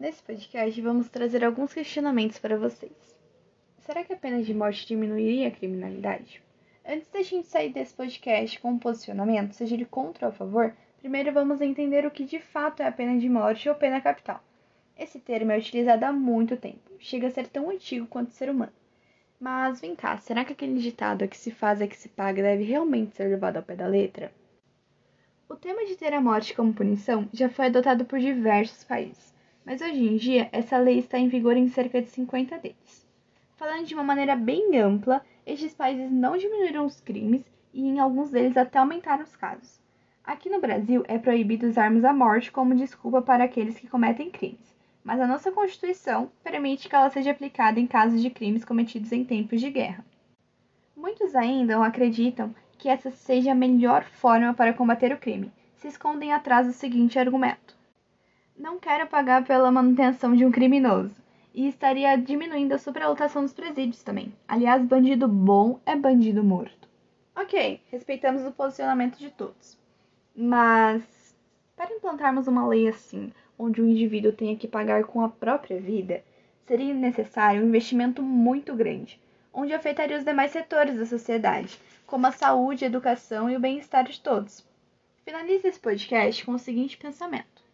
Nesse podcast vamos trazer alguns questionamentos para vocês. Será que a pena de morte diminuiria a criminalidade? Antes da gente sair desse podcast com um posicionamento, seja ele contra ou a favor, primeiro vamos entender o que de fato é a pena de morte ou pena capital. Esse termo é utilizado há muito tempo, chega a ser tão antigo quanto o ser humano. Mas vem cá, será que aquele ditado a que se faz é que se paga deve realmente ser levado ao pé da letra? O tema de ter a morte como punição já foi adotado por diversos países mas hoje em dia essa lei está em vigor em cerca de 50 deles. Falando de uma maneira bem ampla, estes países não diminuíram os crimes e em alguns deles até aumentaram os casos. Aqui no Brasil é proibido usarmos a morte como desculpa para aqueles que cometem crimes, mas a nossa Constituição permite que ela seja aplicada em casos de crimes cometidos em tempos de guerra. Muitos ainda acreditam que essa seja a melhor forma para combater o crime, se escondem atrás do seguinte argumento: não quero pagar pela manutenção de um criminoso. E estaria diminuindo a superlotação dos presídios também. Aliás, bandido bom é bandido morto. Ok, respeitamos o posicionamento de todos. Mas, para implantarmos uma lei assim, onde o indivíduo tenha que pagar com a própria vida, seria necessário um investimento muito grande, onde afetaria os demais setores da sociedade, como a saúde, a educação e o bem-estar de todos. Finalize esse podcast com o seguinte pensamento.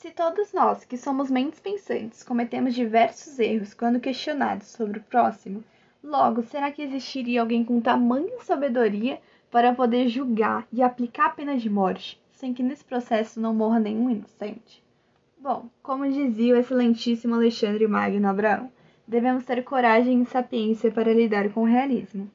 Se todos nós, que somos mentes pensantes, cometemos diversos erros quando questionados sobre o próximo, logo será que existiria alguém com tamanha sabedoria para poder julgar e aplicar a pena de morte, sem que nesse processo não morra nenhum inocente? Bom, como dizia o excelentíssimo Alexandre Magno Abraão, devemos ter coragem e sapiência para lidar com o realismo.